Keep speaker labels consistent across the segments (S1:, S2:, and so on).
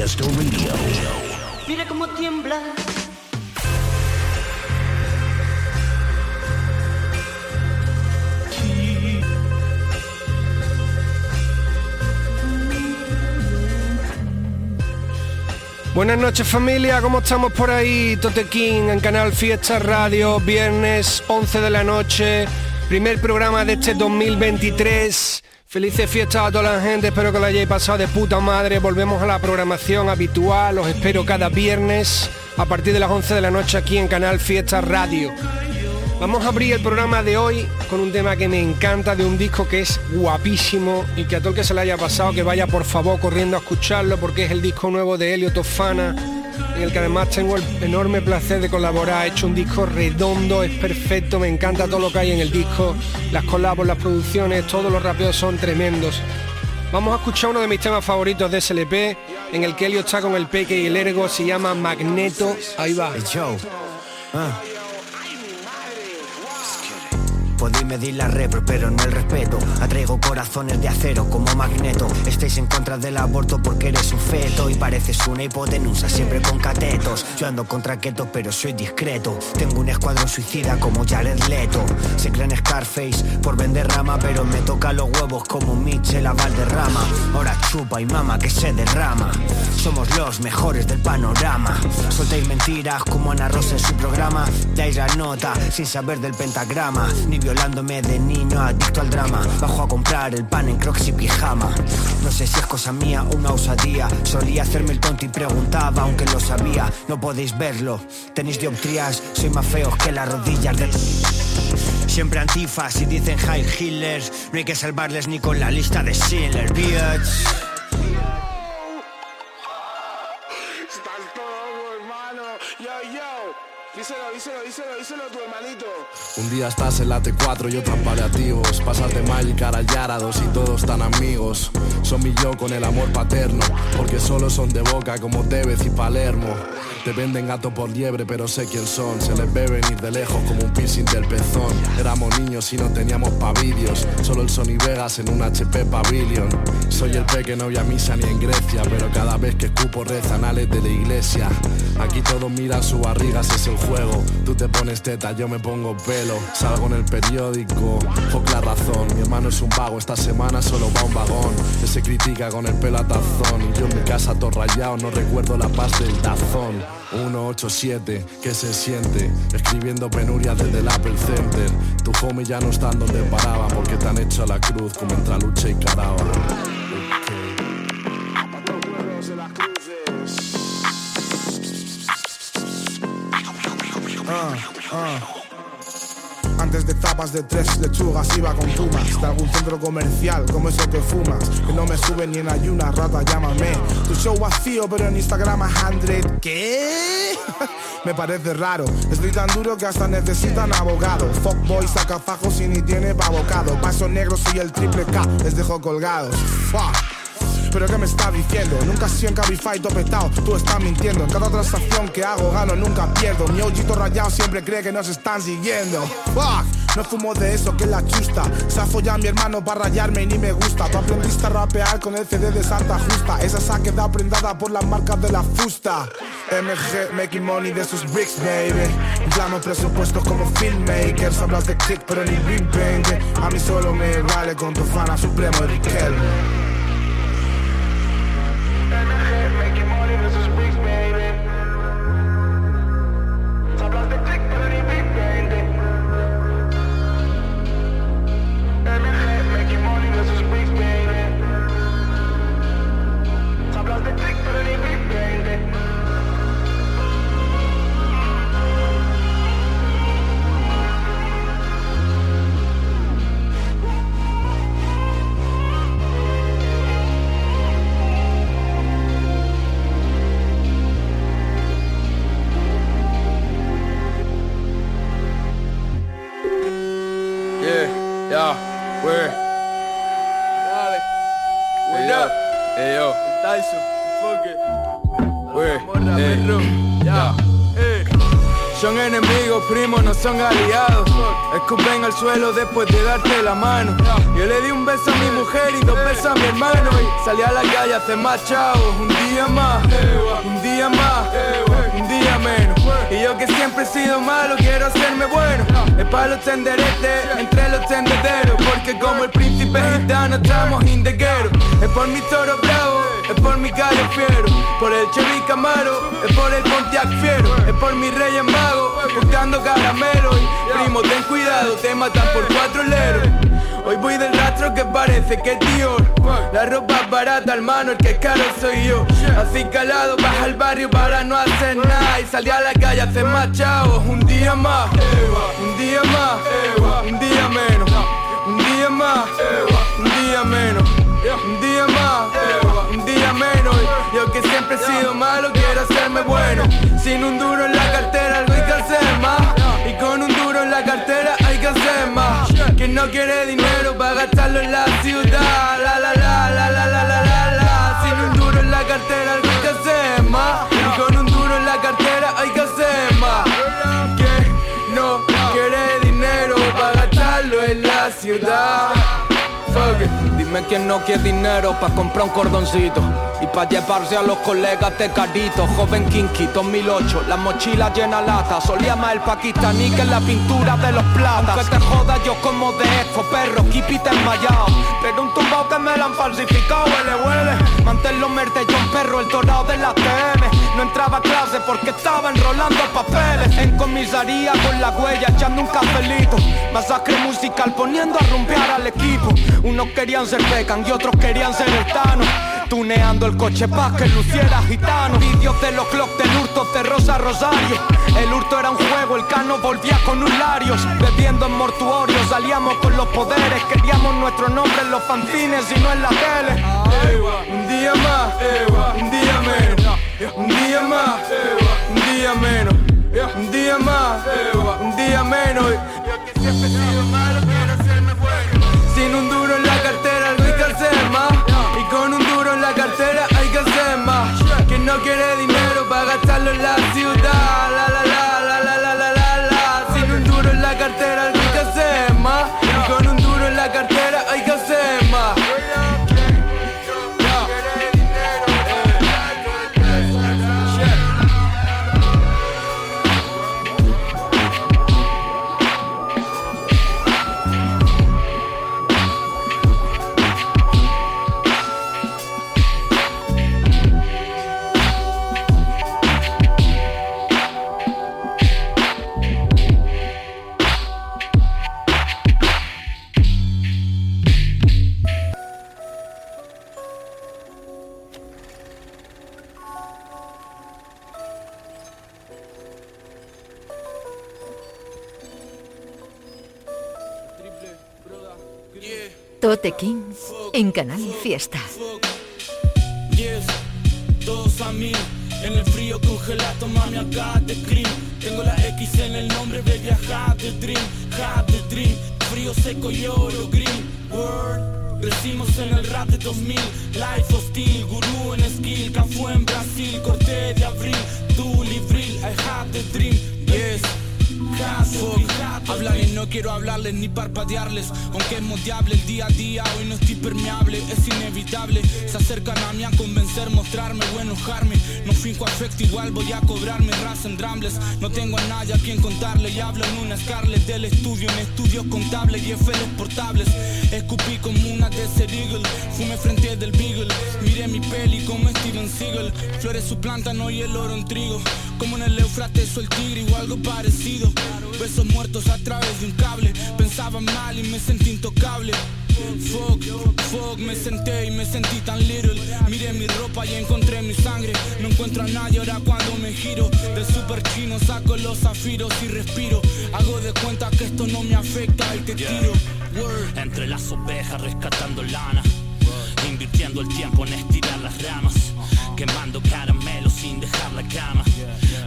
S1: Canal Fiesta Radio.
S2: Mira cómo tiembla.
S3: Buenas noches familia, ¿cómo estamos por ahí? Tote King en Canal Fiesta Radio, viernes 11 de la noche, primer programa de este 2023. Felices fiestas a toda la gente, espero que lo hayáis pasado de puta madre. Volvemos a la programación habitual, os espero cada viernes a partir de las 11 de la noche aquí en Canal Fiesta Radio. Vamos a abrir el programa de hoy con un tema que me encanta, de un disco que es guapísimo y que a todo el que se le haya pasado que vaya por favor corriendo a escucharlo porque es el disco nuevo de Helio Tofana, en el que además tengo el enorme placer de colaborar. Ha hecho un disco redondo, es perfecto, me encanta todo lo que hay en el disco, las colabos, las producciones, todos los rapeos son tremendos. Vamos a escuchar uno de mis temas favoritos de SLP, en el que Helio está con el Peque y el Ergo, se llama Magneto. Ahí va.
S4: Hey, Joe. Ah. Medir la repro, pero no el respeto. Atraigo corazones de acero como magneto. Estáis en contra del aborto porque eres un feto y pareces una hipotenusa siempre con catetos. Yo ando contra keto, pero soy discreto. Tengo un escuadrón suicida como Jared Leto. Se creen Scarface por vender rama, pero me toca los huevos como Mitchell a Valderrama. Ahora chupa y mama que se derrama. Somos los mejores del panorama. Soltáis mentiras como Ana Rosa en su programa. Dais la nota sin saber del pentagrama. Ni violándome de niño adicto al drama. Bajo a comprar el pan en crocs y pijama. No sé si es cosa mía o una osadía. Solía hacerme el tonto y preguntaba, aunque lo sabía. No podéis verlo. Tenéis dioptrías, soy más feos que las rodillas de. Siempre antifas y dicen high healers. No hay que salvarles ni con la lista de Schiller, bitch.
S5: Díselo, díselo, díselo, díselo tu hermanito.
S6: Un día estás en la T4 y otro en paliativos. Pasas de Magic a Yarados y todos tan amigos. Son mi yo con el amor paterno, porque solo son de boca como Tevez y Palermo. Te venden gato por liebre, pero sé quién son. Se les ve venir de lejos como un piercing del pezón. Éramos niños y no teníamos pavillos. Solo el Sony Vegas en un HP Pavilion. Soy el pe que no había misa ni en Grecia, pero cada vez que escupo rezan ales de la iglesia. Aquí todos miran su barriga, ese es el Tú te pones teta, yo me pongo pelo. Salgo en el periódico, fuck la razón. Mi hermano es un vago, esta semana solo va un vagón. Él se critica con el pelo a tazón. Y yo en mi casa todo rayado, no recuerdo la paz del tazón. 187, ¿qué se siente? Escribiendo penurias desde el Apple Center. Tu homie ya no está donde paraba porque te han hecho a la cruz como entre lucha y caraba.
S5: Antes de zapas de tres lechugas iba con tumas De algún centro comercial como eso que fumas. Que no me sube ni en ayuna, rata llámame. Tu show vacío pero en Instagram a 100 ¿Qué? me parece raro. Estoy tan duro que hasta necesitan abogado. Fuckboy saca fajos y ni tiene pa' bocado. Paso negro soy el triple K, les dejo colgados pero ¿qué me está diciendo? Nunca he sido en Cabify topetao, tú estás mintiendo. En cada transacción que hago gano, nunca pierdo. Mi ojito rayado siempre cree que nos están siguiendo. Fuck, no fumo de eso que es la chusta. Se ha mi hermano para rayarme y ni me gusta. Tú aprendiste a rapear con el CD de Santa Justa. Esa se ha prendada por las marcas de la fusta. MG, making money de sus bricks, baby. Llamo presupuestos como filmmakers Hablas de click pero ni big A mí solo me vale con tu fana supremo Riquelme
S7: Yeah, where? Dale. What hey, up? Yo. Hey yo. Tyson. Fuck it. Where? Hey. Yeah. yeah. Son enemigos, primos, no son aliados. Escupen al suelo después de darte la mano. Yo le di un beso a mi mujer y dos besos a mi hermano. Salí a la calle a hacer más chavos. Un día más, un día más, un día menos. Y yo que siempre he sido malo, quiero hacerme bueno. Es para los tenderetes, entre los tendederos. Porque como el príncipe gitano estamos indegueros. Es por mi toro bravo, es por mi gallo fiero. Por el Chevy Camaro, es por el Pontiac fiero. Es por mi rey en mago, buscando caramelo. Primo, ten cuidado, te matan por cuatro leros. Hoy voy del rastro que parece que es Dior La ropa es barata, hermano, el que es caro soy yo Así calado, baja al barrio para no hacer nada Y salí a la calle a hacer más chavos Un día más, un día más, un día menos Un día más, un día menos Un día más, un día menos. Yo que siempre he sido malo, quiero hacerme bueno. Sin un duro en la cartera, algo hay que hacer más. Y con un duro en la cartera hay que hacer más. Que no quiere dinero para gastarlo en la ciudad. La la la la la la la la la. Sin un duro en la cartera algo hay que hacer más. Y con un duro en la cartera hay que hacer más. Que no quiere dinero para gastarlo en la ciudad. Fuck it. Dime quién no quiere dinero para comprar un cordoncito y para llevarse a los colegas de carito. Joven Kinky 2008, la mochila llena lata. Solía más el pakistaní que la pintura de los platas. Que te joda yo como de expo, perro, keep it enmayado Pero un tumbao que me la han falsificado, huele, huele. Manténlo John perro, el dorado de la TM No entraba a clase porque estaba enrolando papeles. En comisaría con la huella echando un cafelito. Masacre musical poniendo a rumbear al equipo. Unos querían ser Beckham y otros querían ser el Tuneando el coche pa' que luciera gitano. Vídeos de los clocks del hurto de Rosa Rosario. El hurto era un juego, el cano volvía con un larios. Bebiendo en mortuorios, salíamos con los poderes. Queríamos nuestro nombre en los fanzines y no en la tele. Un día más, un día menos. Un día más, un día menos. Un día más, un día menos Sin un duro en la cartera, hay que más. Y con un duro en la cartera hay que hacer más. Que no quiere dinero para gastarlo en la ciudad
S8: Tote King en Canal Fiesta.
S9: Yes, todos a mí. En el frío congelado, mami, acá te cream. Tengo la X en el nombre, baby, have the dream, have the dream. Frío seco y oro green, word. Crecimos en el rap de 2000, life hostil, gurú en skill, Cafú en Brasil, corte de abril, tú libril, I have the dream, yes. Hablan y no quiero hablarles ni parpadearles. Aunque es modiable el día a día Hoy no estoy permeable, es inevitable. Se acercan a mí a convencer, mostrarme o enojarme. No finco afecto, igual voy a cobrar mi raza en drambles No tengo a nadie a quien contarle Y hablo en una Scarlett del estudio En estudios contables y FLs portables. Escupí como una Desert Eagle Fumé frente del Beagle. Miré mi peli como Steven Seagal. Flores su plátano y el oro en trigo. Como en el Eufrates o el tigre o algo parecido Besos muertos a través de un cable. Pensaba mal y me sentí intocable. Fuck, fuck, me senté y me sentí tan little. Miré mi ropa y encontré mi sangre. No encuentro a nadie ahora cuando me giro. Del super chino saco los zafiros y respiro. Hago de cuenta que esto no me afecta y te tiro. Word.
S10: Entre las ovejas rescatando lana. Invirtiendo el tiempo en estirar las ramas. Quemando caramelos sin dejar la cama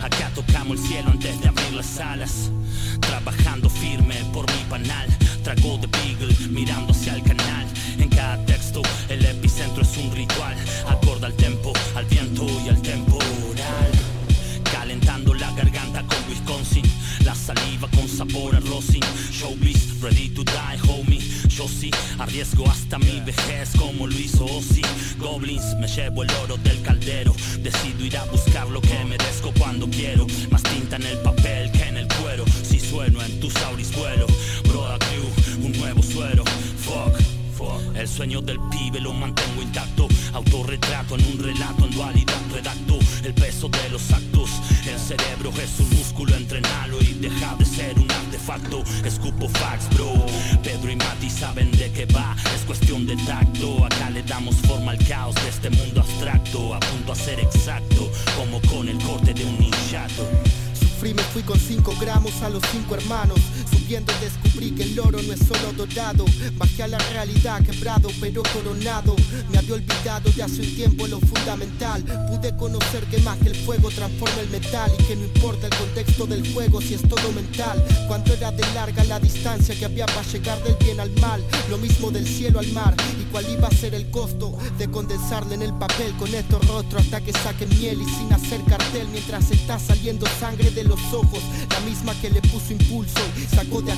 S10: Acá tocamos el cielo antes de abrir las alas Trabajando firme por mi panal Trago de Beagle mirando hacia el canal. En cada texto el epicentro es un ritual, acorda al tempo, al viento y al temporal. Calentando la garganta con Wisconsin, la saliva con sabor a rosin. Yo sí arriesgo hasta mi vejez como lo hizo Ozzy. Goblins, me llevo el oro del caldero. Decido ir a buscar lo que merezco cuando quiero. Más tinta en el papel que en el cuero. Si sueno en tus auris vuelo. Broda Crew, un nuevo suero. Fuck. fuck. El sueño del pibe lo mantengo intacto. Autorretrato en un relato en dualidad. Redacto el peso de los actos. El cerebro es un músculo, entrenalo y deja de ser un artefacto. Escupo facts, bro. Pedro y Mati saben de qué va. Es cuestión de tacto. Acá le damos forma al caos de este mundo abstracto. A punto a ser exacto, como con el corte de un ninjato.
S11: Sufrí, me fui con 5 gramos a los cinco hermanos. Subiendo descubrí que el oro no es solo dorado. Bajé a la realidad, quebrado pero coronado. Me había olvidado de hace un tiempo lo fundamental. Pude conocer que más que el fuego transforma el metal. Y que no importa el contexto del juego si es todo mental. Cuando era de larga la distancia que había para llegar del bien al mal. Lo mismo del cielo al mar. Y cuál iba a ser el costo de condensarle en el papel con estos rostros hasta que saquen miel y sin hacer cartel mientras está saliendo sangre de los la misma que le puso impulso y sacó de a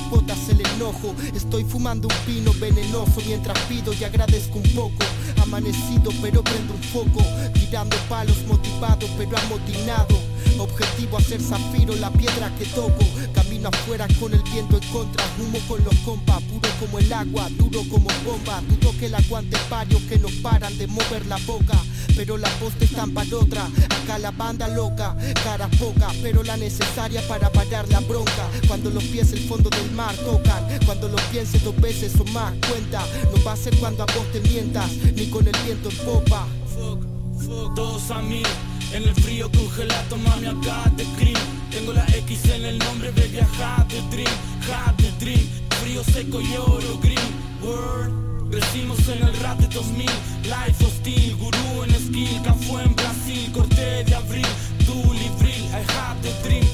S11: el enojo. Estoy fumando un pino venenoso mientras pido y agradezco un poco. Amanecido pero prendo un foco, tirando palos motivado pero amotinado. Objetivo hacer zafiro la piedra que toco. Camino afuera con el viento en contra. Humo con los compas, puro como el agua, duro como bomba. Dudo que el aguante varios que no paran de mover la boca. Pero la voz te están para otra. Acá la banda loca, cara poca, pero la necesaria para parar la bronca. Cuando los pies el fondo del mar tocan, cuando lo pienses dos veces o más, cuenta. No va a ser cuando a vos te mientas, ni con el viento en popa.
S9: Todos a mí, en el frío congelato, mami, acá te cream. Tengo la X en el nombre, baby, the dream, have the dream. Frío seco y oro green, word. Crecimos en el rap de 2000, life hostil, gurú en skill, fue en Brasil, corte de abril, tú libril, I have the dream,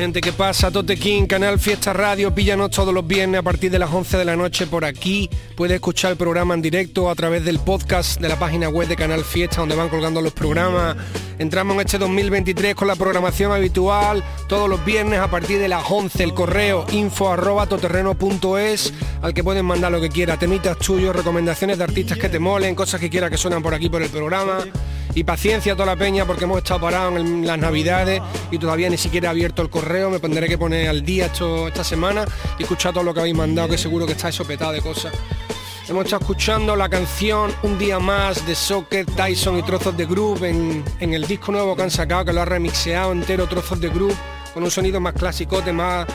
S3: Gente, ¿qué pasa? Tote King, Canal Fiesta Radio, píllanos todos los viernes a partir de las 11 de la noche por aquí. Puedes escuchar el programa en directo a través del podcast de la página web de Canal Fiesta, donde van colgando los programas. Entramos en este 2023 con la programación habitual, todos los viernes a partir de las 11, el correo info arroba toterreno.es, al que pueden mandar lo que quiera, temitas tuyos, recomendaciones de artistas que te molen, cosas que quieras que suenan por aquí por el programa. Y paciencia a toda la peña porque hemos estado parados en las navidades y todavía ni siquiera he abierto el correo. Me tendré que poner al día esto, esta semana y escuchar todo lo que habéis mandado, que seguro que estáis sopetado de cosas. Hemos estado escuchando la canción Un día más de Soccer, Tyson y Trozos de Groove en, en el disco nuevo que han sacado, que lo ha remixeado entero Trozos de Groove, con un sonido más clasicote, más,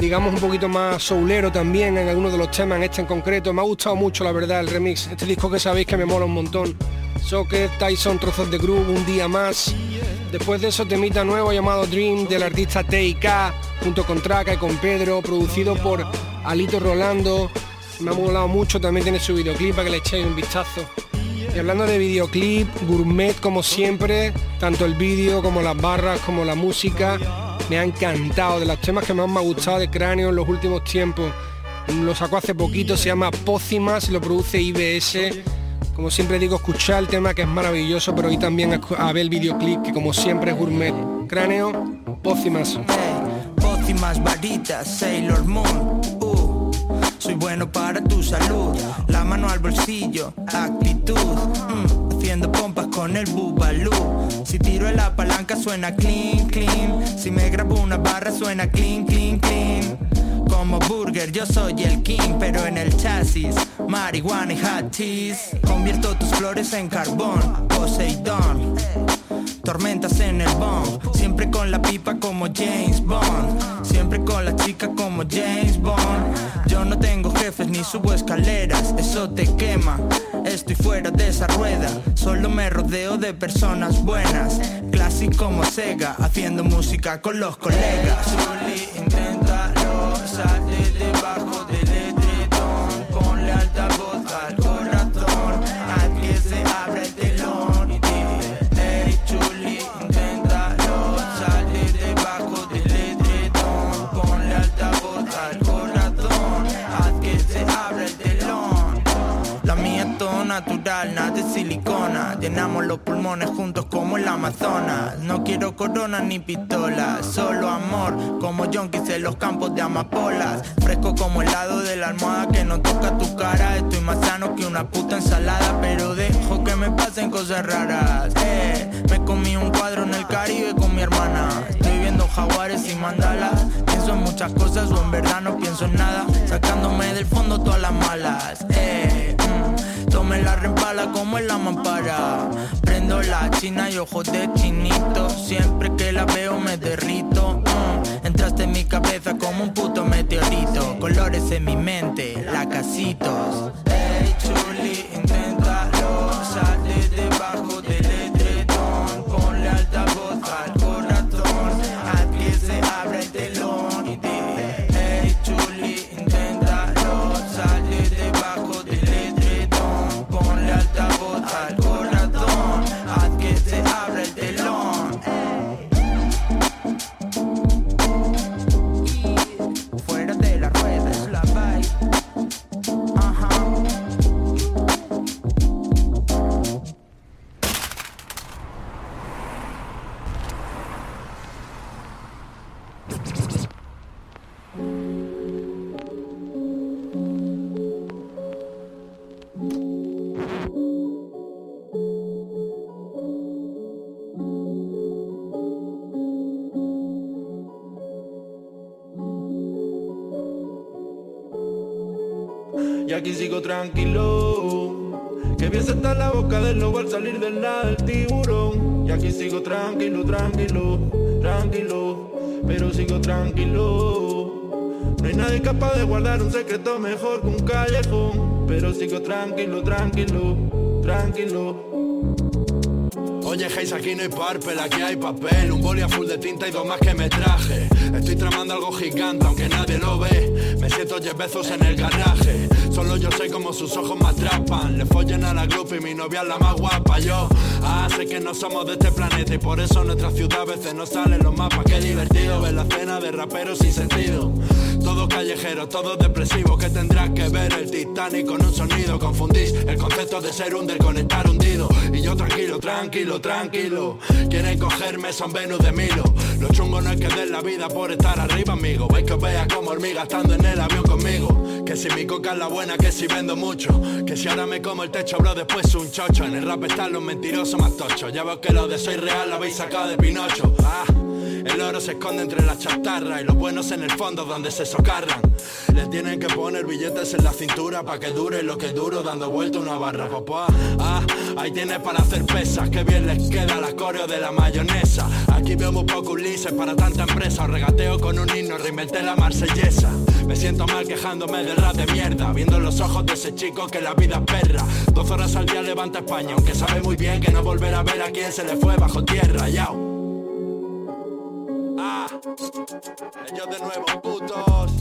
S3: digamos, un poquito más soulero también en algunos de los temas, en este en concreto. Me ha gustado mucho, la verdad, el remix. Este disco que sabéis que me mola un montón. Soccer, Tyson, Trozos de Groove, Un día más. Después de eso, temita nuevo llamado Dream del artista TIK, junto con Traca y con Pedro, producido por Alito Rolando. Me ha molado mucho, también tiene su videoclip para que le echéis un vistazo. Y hablando de videoclip, gourmet como siempre, tanto el vídeo como las barras, como la música, me ha encantado. De los temas que más me ha gustado de Cráneo en los últimos tiempos. Lo sacó hace poquito, se llama Pócimas, lo produce IBS. Como siempre digo, escuchar el tema que es maravilloso, pero hoy también a, ver el videoclip que como siempre es gourmet. Cráneo, Pócimas.
S12: Pócimas, varitas, Sailor Moon. Uh, soy bueno para tu salud. La mano al bolsillo, actitud. mm, haciendo pompas con el bubalú. Si tiro en la palanca suena clean, clean. Si me grabo una barra suena clean, clean, clean. Como burger yo soy el king, pero en el chasis marihuana y hot cheese. Convierto tus flores en carbón, Poseidón. Tormentas en el bomb, siempre con la pipa como James Bond, siempre con la chica como James Bond. Yo no tengo jefes ni subo escaleras, eso te quema. Estoy fuera de esa rueda, solo me rodeo de personas buenas. Clásico como Sega, haciendo música con los colegas debajo del edredón con la altavoz al corazón a que se abra el telón y dile hey chuli inténtalo salir debajo del edredón con la altavoz al corazón a que se abra el telón la mía es todo natural nada es Llenamos los pulmones juntos como el Amazonas. No quiero corona ni pistola, solo amor, como yonkis en los campos de amapolas. Fresco como el lado de la almohada que no toca tu cara. Estoy más sano que una puta ensalada, pero dejo que me pasen cosas raras. Eh, me comí un cuadro en el Caribe con mi hermana. Estoy viendo jaguares y mandalas. Pienso en muchas cosas o en verdad no pienso en nada. Sacándome del fondo todas las malas. Eh, mm, tome la rempala como en la mampara. Prendo la china y ojos de chinito. Siempre que la veo me derrito. Mm, entraste en mi cabeza como un puto meteorito. Colores en mi mente, lacasitos. Hey, chuli, inténtalo. Sal de debajo
S13: aquí sigo tranquilo. Que bien se está la boca del lobo al salir del lado del tiburón. Y aquí sigo tranquilo, tranquilo, tranquilo. Pero sigo tranquilo. No hay nadie capaz de guardar un secreto mejor que un callejón. Pero sigo tranquilo, tranquilo, tranquilo.
S14: Oye, Hayes, aquí no hay parpel, aquí hay papel Un boli a full de tinta y dos más que me traje Estoy tramando algo gigante, aunque nadie lo ve Me siento Jeff Bezos en el garaje Solo yo sé cómo sus ojos me atrapan. Le follen a la grupa y mi novia es la más guapa. Yo, ah, sé que no somos de este planeta Y por eso nuestra ciudad a veces no sale en los mapas. Qué divertido ver la cena de raperos sin sentido Todo callejero, todo depresivo Que tendrás que ver el Titanic con un sonido. Confundís el concepto de ser under con estar hundido. Y yo tranquilo, tranquilo, tranquilo. Quieren cogerme, son Venus de Milo. Lo chungo no es que den la vida por estar arriba, amigo. Veis que os vea como hormiga estando en el avión conmigo. Que si mi coca es la buena, que si vendo mucho. Que si ahora me como el techo, bro, después un chocho. En el rap están los mentirosos más tochos. Ya veo que lo de soy real lo habéis sacado de Pinocho. Ah, el oro se esconde entre las chatarras Y los buenos en el fondo donde se socarran. Les tienen que poner billetes en la cintura Pa' que dure lo que duro dando vuelta una barra. Papá, ah, ahí tienes para hacer pesas Que bien les queda la coreo de la mayonesa. Aquí veo muy poco Ulises para tanta empresa. Os regateo con un himno, reinventé la marsellesa. Me siento mal quejándome del rap de mierda Viendo en los ojos de ese chico que la vida es perra. Dos horas al día levanta España Aunque sabe muy bien que no volverá a ver a quien se le fue bajo tierra, yao ellos de nuevo, putos.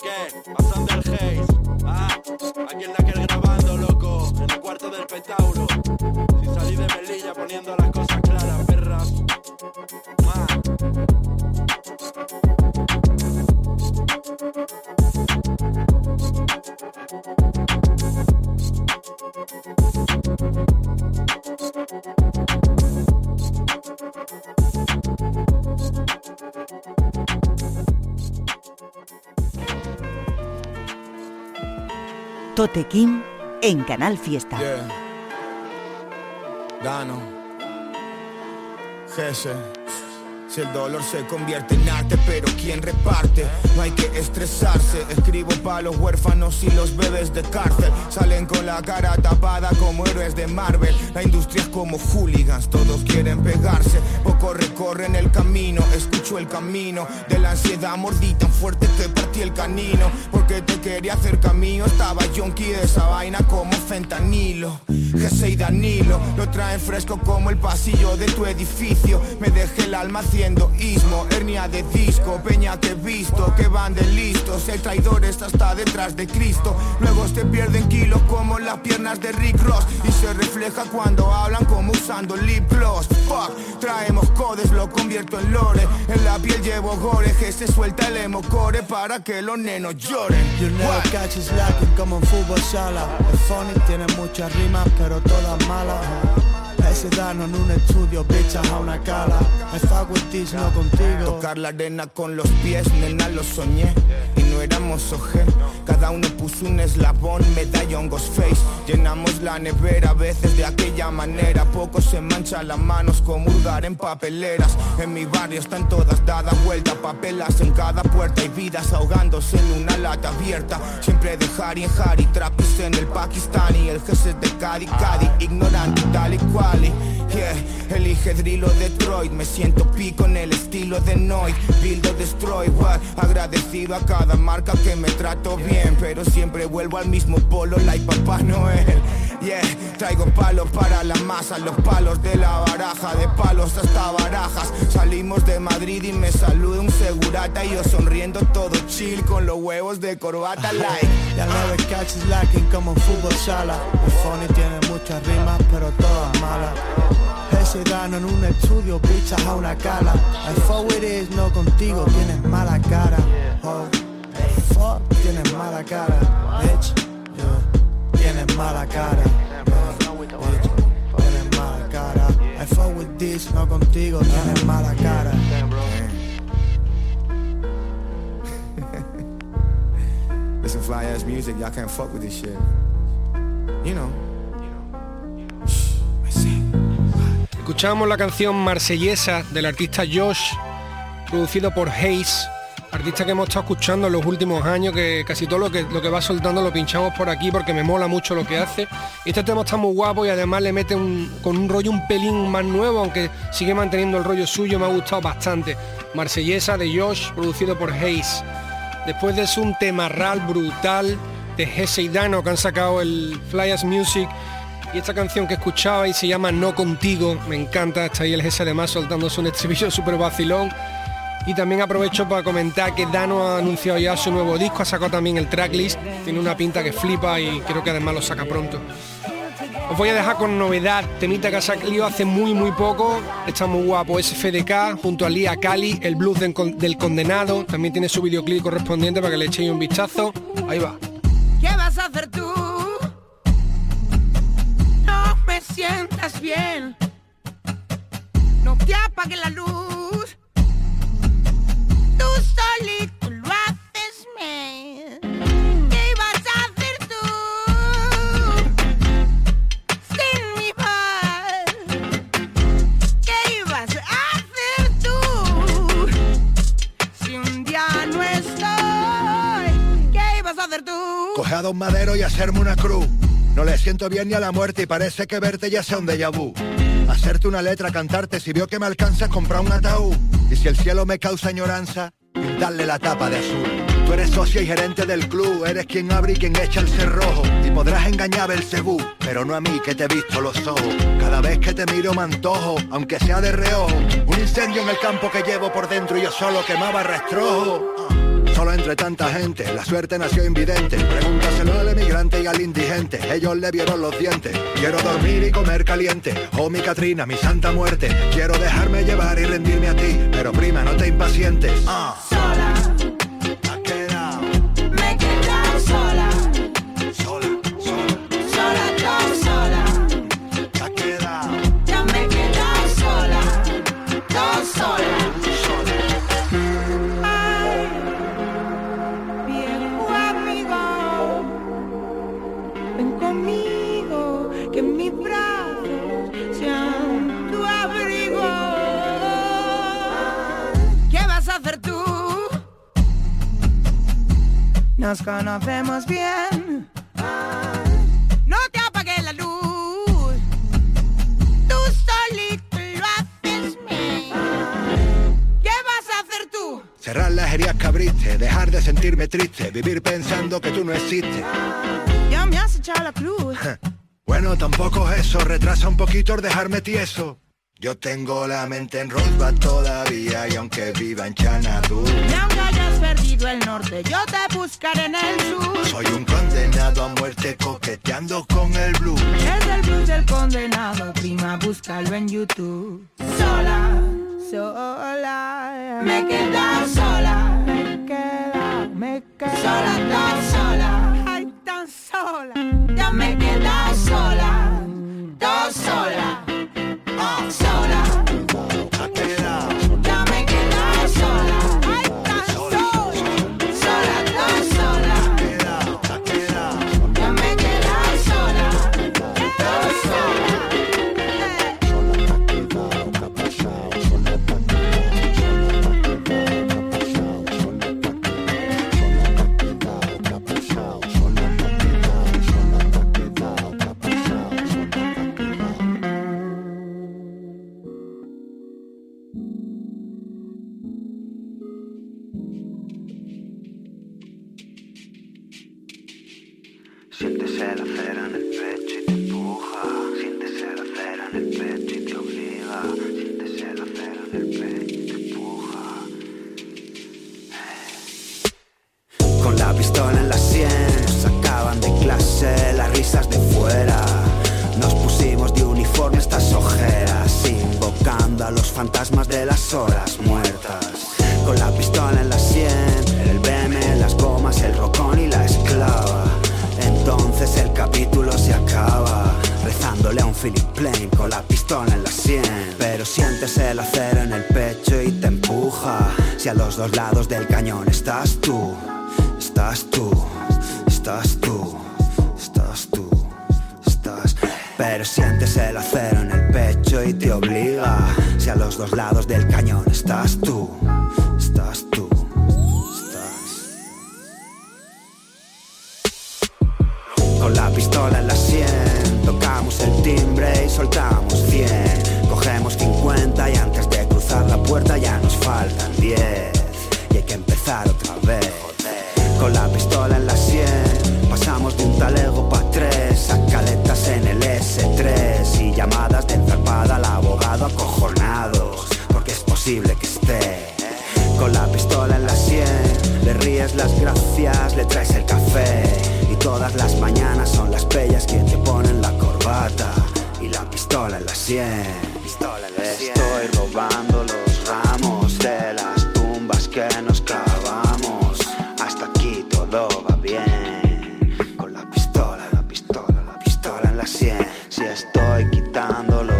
S14: ¿Qué? Pasan del Haze. Ah, aquí en la que grabando, loco. En el cuarto del Petauro. Si salí de Melilla poniendo las cosas claras, perras.
S8: Tote en Canal Fiesta.
S5: Si el dolor se convierte en arte, pero ¿quién reparte? No hay que estresarse. Escribo para los huérfanos y los bebés de cárcel. Salen con la cara tapada como héroes de Marvel. La industria es como hooligans, todos quieren pegarse. Poco recorren el camino. Escucho el camino de la ansiedad. Mordí tan fuerte que partí el canino. Porque te quería hacer camino. Estaba yonki de esa vaina como fentanilo. Jesse y Danilo Lo traen fresco como el pasillo de tu edificio. Me dejé el alma haciendo ismo Hernia de disco, peña que he visto Que van de listos, el traidor está hasta detrás de Cristo. Luego se pierden kilos como las piernas de Rick Ross. Y se refleja cuando hablan como usando lip gloss. Fuck, traemos codes, lo convierto en lore. En la piel llevo gore, que se suelta el emocore Para que los nenos lloren.
S15: You never catch us lacking como en fútbol sala. Es funny, tiene muchas rimas pero todas malas ese dano en un estudio, bichas a una cala. Me fuck with this, no contigo.
S5: Tocar la arena con los pies, nena, lo soñé éramos oje. Cada uno puso un eslabón, medallón, face. Llenamos la nevera a veces de aquella manera. Poco se manchan las manos como hurgar en papeleras. En mi barrio están todas dadas vuelta Papelas en cada puerta y vidas ahogándose en una lata abierta. Siempre de Harry en Harry, trapis en el Pakistani El jefe de Cadi, Cadi, ignorante tal y cual. Yeah, elige drill o Detroit Me siento pico en el estilo de Noid. Build o destroy, what Agradecido a cada marca que me trato bien Pero siempre vuelvo al mismo polo like Papá Noel. Yeah, traigo palos para la masa Los palos de la baraja De palos hasta barajas. Salimos de Madrid y me saluda un segurata Y yo sonriendo todo chill Con los huevos de corbata like.
S15: Ya never catch us lacking como en fútbol sala. El funny tiene muchas rimas pero todas malas. Ese dano en un estudio, bichas a una cala. I fuck with it, no contigo, tienes mala cara. Oh. Fuck, tienes mala cara Bitch, yeah. tienes mala cara Bitch, tienes mala cara. I fuck with this, no contigo, tienes mala cara.
S5: Listen fly ass music, y'all can't fuck with this shit. You know.
S3: Escuchamos la canción Marsellesa del artista Josh, producido por Hayes, artista que hemos estado escuchando en los últimos años, que casi todo lo que, lo que va soltando lo pinchamos por aquí porque me mola mucho lo que hace. Este tema está muy guapo y además le mete un, con un rollo un pelín más nuevo, aunque sigue manteniendo el rollo suyo, me ha gustado bastante. Marsellesa de Josh, producido por Hayes. Después de eso un tema real brutal de Jesse y Dano que han sacado el Flyers Music y esta canción que escuchaba y se llama No Contigo, me encanta, está ahí el GS además soltándose un estribillo súper vacilón. Y también aprovecho para comentar que Dano ha anunciado ya su nuevo disco, ha sacado también el tracklist, tiene una pinta que flipa y creo que además lo saca pronto. Os voy a dejar con novedad, temita que ha salido hace muy muy poco, está muy guapo, SFDK junto a Lía Cali, el blues del, condenado, también tiene su videoclip correspondiente para que le echéis un vistazo, ahí va.
S16: ¿Qué vas a hacer tú? me sientas bien. No te apague la luz.
S17: Madero y hacerme una cruz. No le siento bien ni a la muerte y parece que verte ya sea un déjà vu. Hacerte una letra, cantarte, si veo que me alcanzas, comprar un ataúd. Y si el cielo me causa añoranza, darle la tapa de azul. Tú eres socio y gerente del club, eres quien abre y quien echa el cerrojo. Y podrás engañar el cebú, pero no a mí que te he visto los ojos. Cada vez que te miro me antojo, aunque sea de reojo. Un incendio en el campo que llevo por dentro y yo solo quemaba rastrojo. Solo entre tanta gente, la suerte nació invidente. Pregúntaselo al emigrante y al indigente. Ellos le vieron los dientes. Quiero dormir y comer caliente. Oh, mi Catrina, mi santa muerte. Quiero dejarme llevar y rendirme a ti. Pero prima, no te impacientes.
S16: Sola.
S17: Un poquito dejarme tieso. Yo tengo la mente en Rosbach todavía y aunque viva en Chanadu.
S16: Y aunque hayas perdido el norte, yo te buscaré en el sur.
S17: Soy un condenado a muerte coqueteando con el blues.
S16: Es el blues del condenado, prima, búscalo en YouTube. Sola, sola Me he quedado sola. Me he quedado, me he quedado Sola, tan sola. Ay, tan sola Ya me he quedado sola Tan sola. Oh, sola. Ya
S4: Sientes el acero en
S18: los dos lados del cañón estás tú, estoy quitando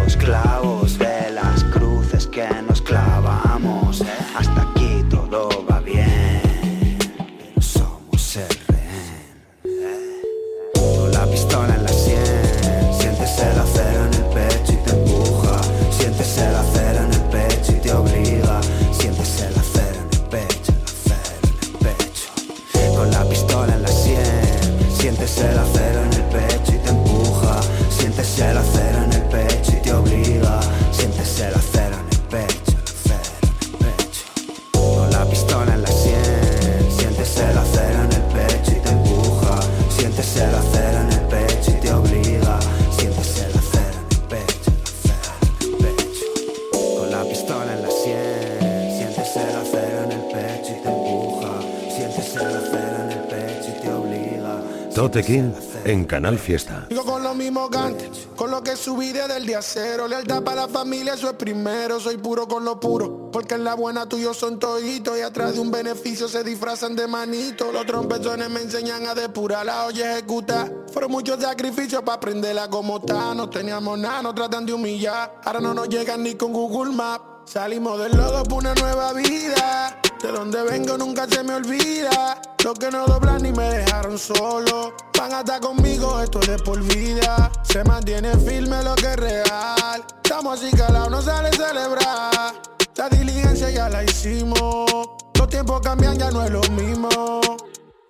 S19: Tote en Canal Fiesta.
S20: Sigo con lo mismo que antes, con lo que subí desde el día cero. Lealtad para la familia, eso es primero. Soy puro con lo puro, porque en la buena tuyos son toditos. Y atrás de un beneficio se disfrazan de manito. Los trompezones me enseñan a depurar la olla ejecutar. Fueron muchos sacrificios para aprenderla como está. No teníamos nada, nos tratan de humillar. Ahora no nos llegan ni con Google Maps. Salimos del lodo por una nueva vida. De donde vengo nunca se me olvida. Los que no doblan ni me dejaron solo. Van a estar conmigo, esto es de por vida. Se mantiene firme lo que es real. Estamos así calados, no sale celebrar. La diligencia ya la hicimos. Los tiempos cambian, ya no es lo mismo.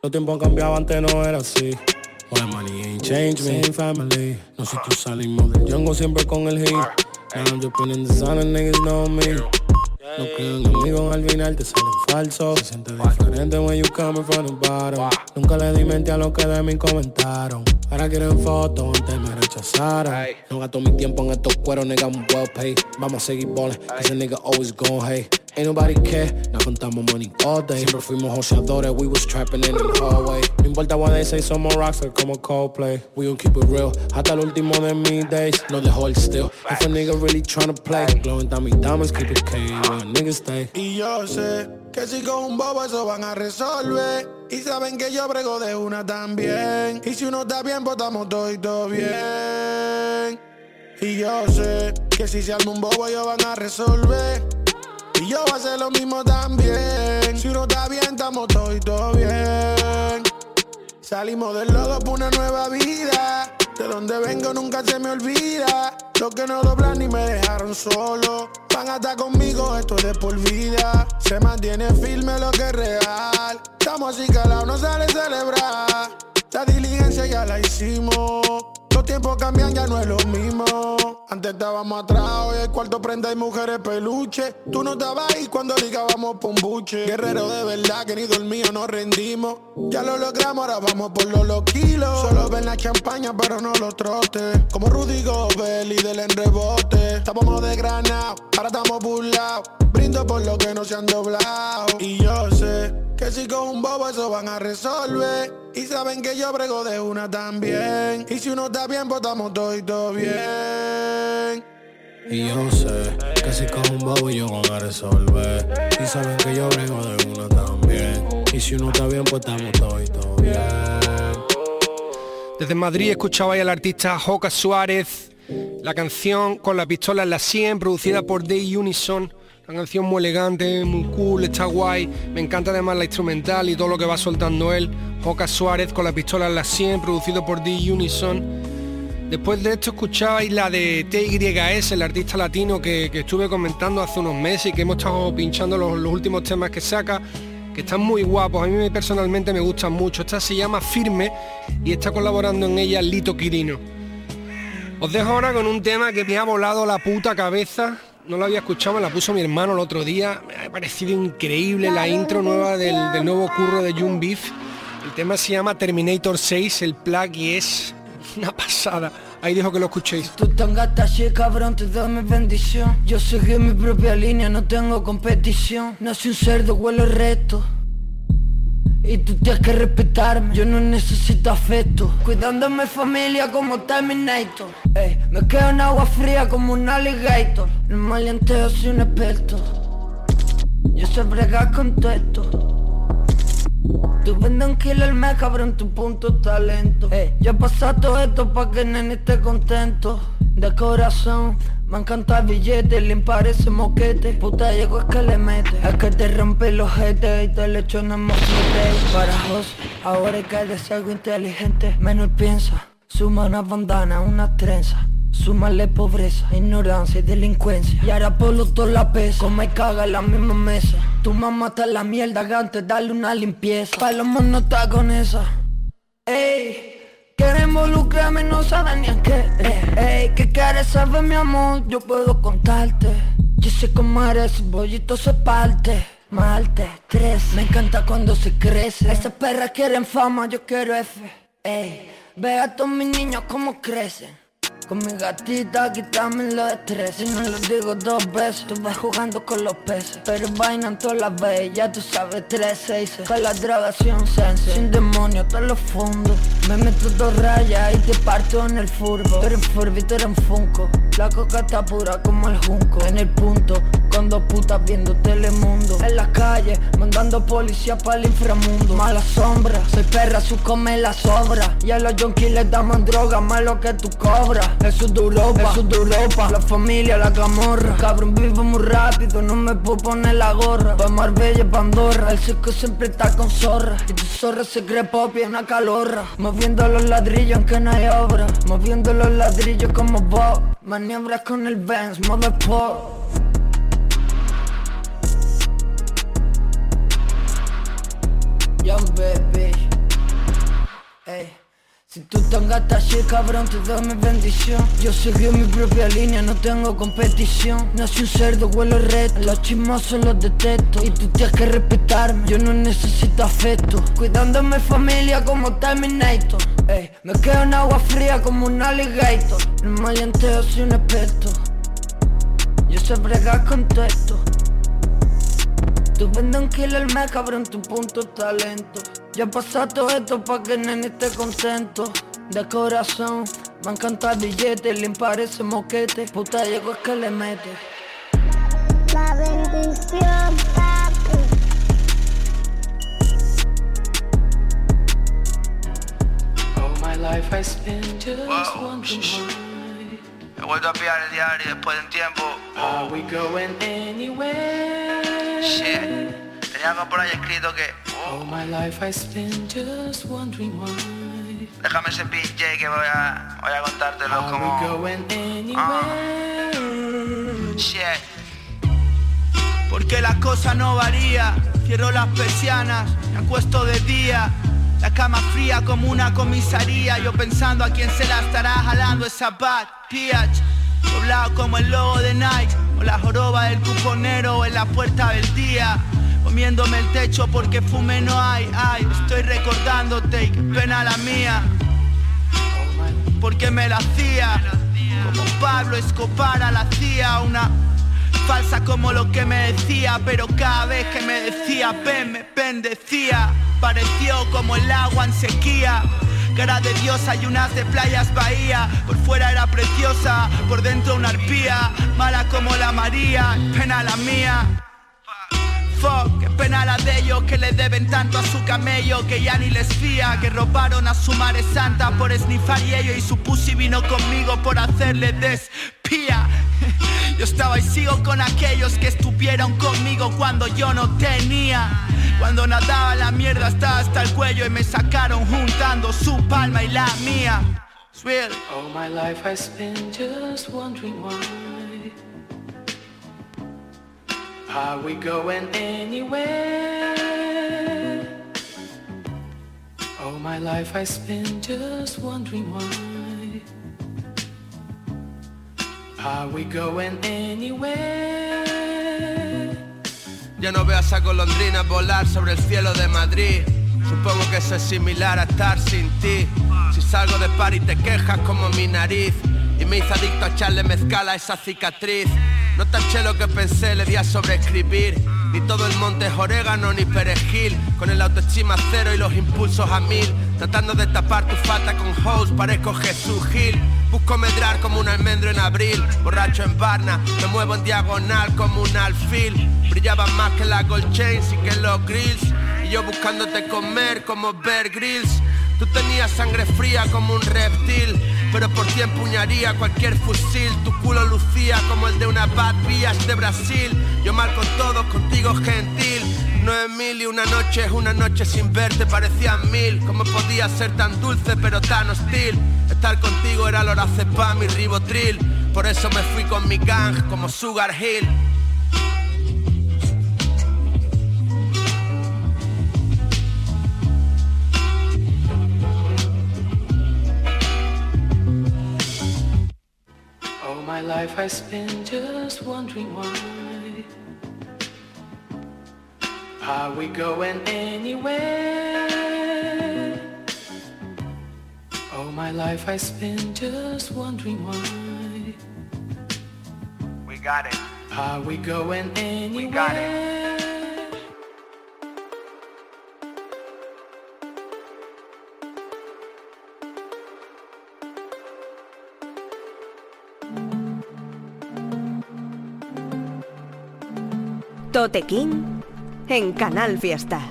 S21: Los tiempos han cambiado, antes no era así. My money ain't changed me, same family. Nosotros salimos del jungle siempre con el heat. Now I'm dripping in the sun and niggas know me. No crean amigos al final te salen falsos. Se siente diferente when you coming from the bottom. Nunca le di mente a lo que de mí comentaron. Ahora quieren fotos, antes me rechazaron. No gasto mi tiempo en estos cueros, nigga, I'm well paid. Vamos a seguir ballin', ese nigga always gone hate. Ain't nobody care, no contamos money all day. Siempre fuimos joseadores, we was trapping in the hallway. No importa what they say, somos rockstar como Coldplay. We gon' keep it real, hasta el último de mis days. No the hold still. If a nigga really tryna play, blowing down diamonds, keep it K where niggas stay.
S20: Y yo sé que si con un bobo eso van a resolver. Y saben que yo brego de una también. Y si uno está bien, pues estamos todo y todo bien. Y yo sé que si se arma un bobo ellos van a resolver. Y yo voy a hacer lo mismo también. Si uno está bien, estamos todo y todo bien. Salimos del lodo por una nueva vida. De donde vengo nunca se me olvida. Los que no doblan ni me dejaron solo. Van a estar conmigo, esto es de por vida. Se mantiene firme lo que es real. Estamos así calados, no sale celebrar. La diligencia ya la hicimos. Los tiempos cambian, ya no es lo mismo. Antes estábamos atrás, hoy el cuarto prenda y mujeres peluche. Tú no estabas ahí cuando ligábamos por un buche. Guerrero de verdad que ni dormido nos rendimos. Ya lo logramos, ahora vamos por los loquilos. Solo ven la champaña, pero no los trotes. Como Rudy Gobel del en rebote. Estábamos de granado, ahora estamos burlados. Brindo por lo que no se han doblado. Y yo sé que si con un bobo eso van a resolver. Y saben que yo brego de una también. Y si uno está bien, pues estamos todo y todo bien.
S21: Y yo sé que si con un bobo yo van a resolver. Y saben que yo brego de una también. Y si uno está bien, pues estamos todo y todo bien.
S3: Desde Madrid escuchabais al artista Joca Suárez, la canción Con la pistola en la 100, producida por Day Unison. Una canción muy elegante, muy cool, está guay. Me encanta además la instrumental y todo lo que va soltando él. Joca Suárez con la pistola en la 100, producido por Day Unison. Después de esto escuchabais la de TYS, el artista latino que, que estuve comentando hace unos meses y que hemos estado pinchando los, los últimos temas que saca que están muy guapos, a mí personalmente me gustan mucho. Esta se llama Firme y está colaborando en ella Lito Quirino. Os dejo ahora con un tema que me ha volado la puta cabeza. No lo había escuchado, me la puso mi hermano el otro día. Me ha parecido increíble la intro nueva del, del nuevo curro de June Beef. El tema se llama Terminator 6, el plug y es una pasada. Ahí dejo que lo escuchéis.
S22: Tú tan gata así, cabrón, te doy mi bendición Yo seguí mi propia línea, no tengo competición Nací un cerdo, huelo recto y tú tienes que respetarme, yo no necesito afecto. Mi familia como Terminator. Me quedo en agua fría como un alligator. El maleanteo soy un experto. Yo sé bregar con todo esto. Tú vendes un kilo al mes, cabrón, tu punto talento. Ey, Yo he pasado todo esto pa' que nene esté contento. De corazón me encanta el billete, limpar ese moquete. Puta llego es que le mete. Es que te rompe los jetes y te le echo en el moquete Para Jos, ahora hay que decir algo inteligente. Menos piensa, suma una bandana, una trenza. Súmale pobreza, ignorancia y delincuencia. Y ahora por los dos la pesa. Come y caga en la misma mesa. Tu mamá está la mierda, antes darle una limpieza. Palomo no está con esa Quiere involucrarme, no sabe ni a qué. Eh, ey, ¿Qué quieres saber, mi amor? Yo puedo contarte. Yo sé cómo eres, bollito se parte. Malte, tres. Me encanta cuando se crece. Esas perras quieren fama, yo quiero F. Ey, ve a todos mis niños cómo crecen con mi gatita quítame lo de estrés Si no lo digo dos veces. Tú vas jugando con los peces Pero vainan todas las veces. Ya tú sabes, tres, seis Con la drogación sense. Sin demonio te lo fundo Me meto dos rayas y te parto en el furbo. Tú eres furby, tú eres un funko La coca está pura como el junco. En el punto Con dos putas viendo Telemundo. En la calle Mandando policía para el inframundo. Mala sombra Soy perra, su come la sobra. Y a los junkies les damos droga Más lo que tú cobras. Eso es de eso es de Europa. La familia, la camorra. Cabrón, vivo muy rápido, no me puedo poner la gorra. Pa' Marbella, Pandorra El circo siempre está con zorra. Y tu zorra se cree pop y una calorra. Moviendo los ladrillos aunque no hay obra. Moviendo los ladrillos como vos Maniobras con el Benz, mueve pop Young baby Si tú tan gata así, cabrón, te doy mi bendición. Yo seguí mi propia línea, no tengo competición. Nací un cerdo, huelo reto Los chismosos los detesto. Y tú tienes que respetarme Yo no necesito afecto. Mi familia como Terminator. Ey, me quedo en agua fría como un alligator. En mallanteo soy un experto Yo sé bregar con texto Tú vendes un kilo al mes, cabrón, tu punto es talento. Ya pasado todo esto pa' que el nene esté contento. De corazón, me encanta el billete, limpar ese moquete. Puta llego es que le mete.
S23: La bendición, papi.
S24: All my life I spent just wondering
S12: He vuelto a pillar el diario después de un tiempo.
S24: Are we going anywhere?
S12: Shit. Tenía algo por ahí escrito que.
S24: All my life I spent just wondering why
S12: Déjame ese pinche que voy a, voy a contártelo
S24: Are we
S12: como.
S24: going
S12: Ah.
S24: anywhere?
S12: Shit. Porque la cosa no varía. Cierro las persianas, me acuesto de día. La cama fría como una comisaría. Yo pensando a quién se la estará jalando esa bad pH. Doblado como el logo de Nike. O la joroba del cuponero en la puerta del día. Comiéndome el techo porque fume no hay. Ay, estoy recordándote y pena la mía. Porque me la hacía. Como Pablo Escobar la hacía una falsa como lo que me decía, pero cada vez que me decía ven me bendecía, pareció como el agua en sequía. Cara de diosa y unas de playas bahía, por fuera era preciosa, por dentro una arpía, mala como la María, pena la mía. Fuck, qué pena la de ellos que le deben tanto a su camello que ya ni les fía, que robaron a su madre santa por esnifar y ello y su pussy vino conmigo por hacerle despía. Yo estaba y sigo con aquellos que estuvieron conmigo cuando yo no tenía. Cuando nadaba la mierda estaba hasta el cuello y me sacaron juntando su palma y la mía.
S24: All my life I spent just wondering why Are we going anywhere? All my life I spent just wondering why Are we going anywhere?
S20: Ya no veo a esa golondrina volar sobre el cielo de Madrid. Supongo que eso es similar a estar sin ti. Si salgo de par y te quejas como mi nariz. Y me hizo adicto a echarle mezcal a esa cicatriz. No taché lo que pensé, le di a sobreescribir. Ni todo el monte es orégano ni perejil. Con el autoestima cero y los impulsos a mil. Tratando de tapar tu falta con hoes, parezco Jesús Gil. Busco medrar como un almendro en abril. Borracho en Barna, me muevo en diagonal como un alfil. Brillaban más que las gold chains y que los grills. Y yo buscándote comer como Bear Grylls. Tú tenías sangre fría como un reptil, pero por ti empuñaría cualquier fusil. Tu culo lucía como el de una bad bitch de Brasil. Yo mal con todos, contigo gentil. Nueve mil y una noche es una noche sin verte, parecían mil. ¿Cómo podía ser tan dulce pero tan hostil? Estar contigo era lorazepam y ribotril. Por eso me fui con mi gang como Sugar Hill.
S24: Life I spend just wondering why Are we going anywhere? All my life I spend just wondering why
S12: We got it.
S24: Are we going anywhere?
S8: Tote King en Canal Fiesta.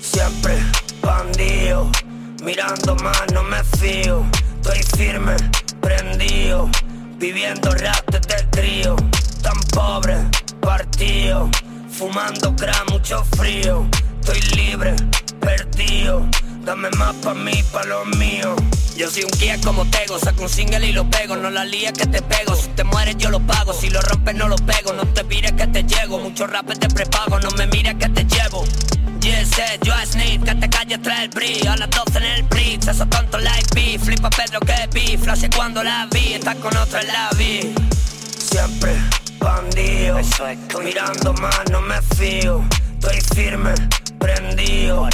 S25: Siempre bandido, mirando más no me fío. Estoy firme, prendido, viviendo rap desde el trío. Tan pobre, partido, fumando crack, mucho frío. Estoy libre, perdido, dame más pa' mí, pa' los míos. Yo soy un guía como Tego, saco un single y lo pego, no la lías que te pego, si te mueres yo lo pago, si lo rompes no lo pego, no te mires que te llego, muchos rappers te prepago, no me mires que te llevo.
S26: Set, yo a Snit, que te calles trae el brillo A las 12 en el blitz, esos tontos like B Flipa Pedro que vi, flash cuando la vi Estás con otra en la vi.
S25: Siempre bandido Eso es Mirando más no me fío Estoy firme, prendido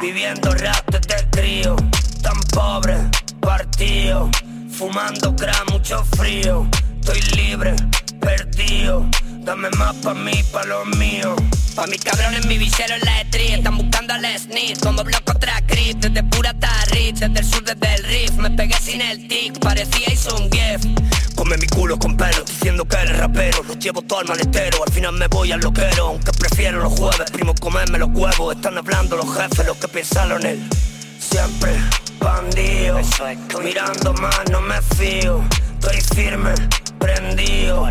S25: Viviendo rap desde crío Tan pobre, partido Fumando crack, mucho frío. Estoy libre, perdido. Dame más pa' mí, pa' los míos
S26: Pa' mis cabrones, mi visero en la street. Están buscando al SNIT Como block contra creep Desde pura hasta rich Desde el sur, desde el riff. Me pegué sin el tic Parecía hizo un gift
S25: Come mi culo con pelo Diciendo que eres rapero. Los llevo todo al maletero Al final me voy al loquero. Aunque prefiero los jueves Primo, comerme los huevos. Están hablando los jefes Los que pensaron en él. Siempre bandido. Mirando más no me fío. Estoy firme, prendido.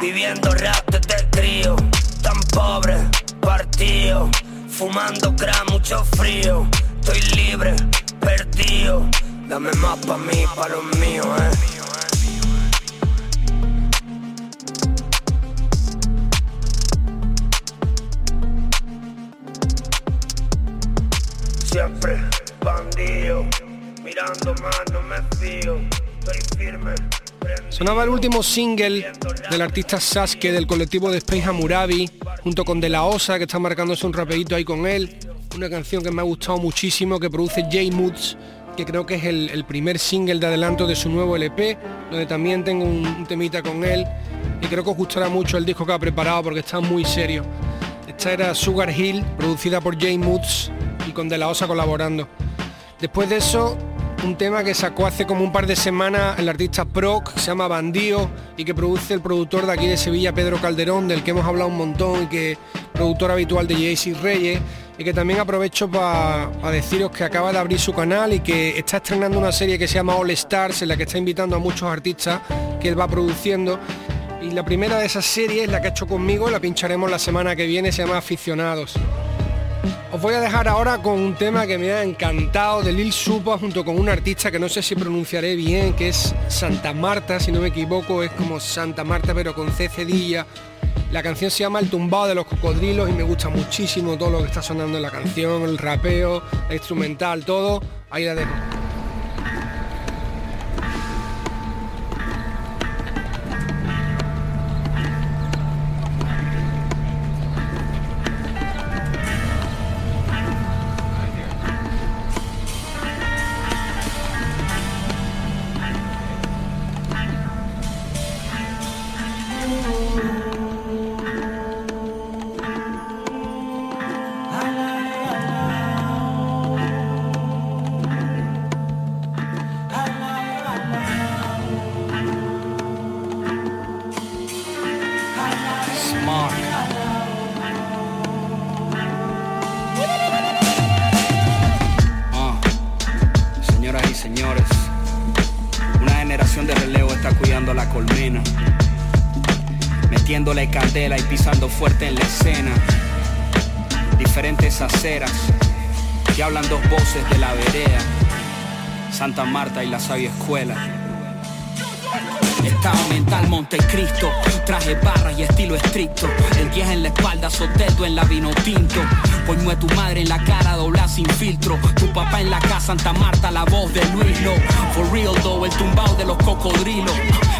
S25: Viviendo rap desde crío. Tan pobre, partido. Fumando crack, mucho frío. Estoy libre, perdido. Dame más pa' mí, pa' los míos, eh. Siempre bandido Mirando más me fío Estoy firme
S3: Sonaba el último single del artista Sasuke del colectivo de Space Hamurabi, junto con De La Osa, que está marcándose un rapeito ahí con él. Una canción que me ha gustado muchísimo, que produce Jay Moods, que creo que es el, primer single de adelanto de su nuevo LP, donde también tengo un, un, temita con él. Y creo que os gustará mucho el disco que ha preparado porque está muy serio. Esta era Sugar Hill, producida por Jay Moods y con De La Osa colaborando. Después de eso, un tema que sacó hace como un par de semanas el artista Proc, que se llama Bandío y que produce el productor de aquí de Sevilla, Pedro Calderón, del que hemos hablado un montón y que productor habitual de JC Reyes y que también aprovecho para pa deciros que acaba de abrir su canal y que está estrenando una serie que se llama All Stars, en la que está invitando a muchos artistas que él va produciendo. Y la primera de esas series, la que ha hecho conmigo, la pincharemos la semana que viene, se llama Aficionados. Os voy a dejar ahora con un tema que me ha encantado de Lil Supa junto con un artista que no sé si pronunciaré bien, que es Santa Marta, si no me equivoco, es como Santa Marta pero con C cedilla. La canción se llama El tumbado de los cocodrilos y me gusta muchísimo todo lo que está sonando en la canción, el rapeo, instrumental, todo. Ahí la dejo.
S27: Metiéndole candela y pisando fuerte en la escena. Diferentes aceras que hablan dos voces de la vereda. Santa Marta y la sabia escuela. Estado mental Montecristo, traje barras y estilo estricto. El 10 en la espalda, soteldo en la vino tinto. Coño de tu madre en la cara, dobla sin filtro. Tu papá en la casa, Santa Marta, la voz de Luis Lo. For real though, el tumbao de los cocodrilos.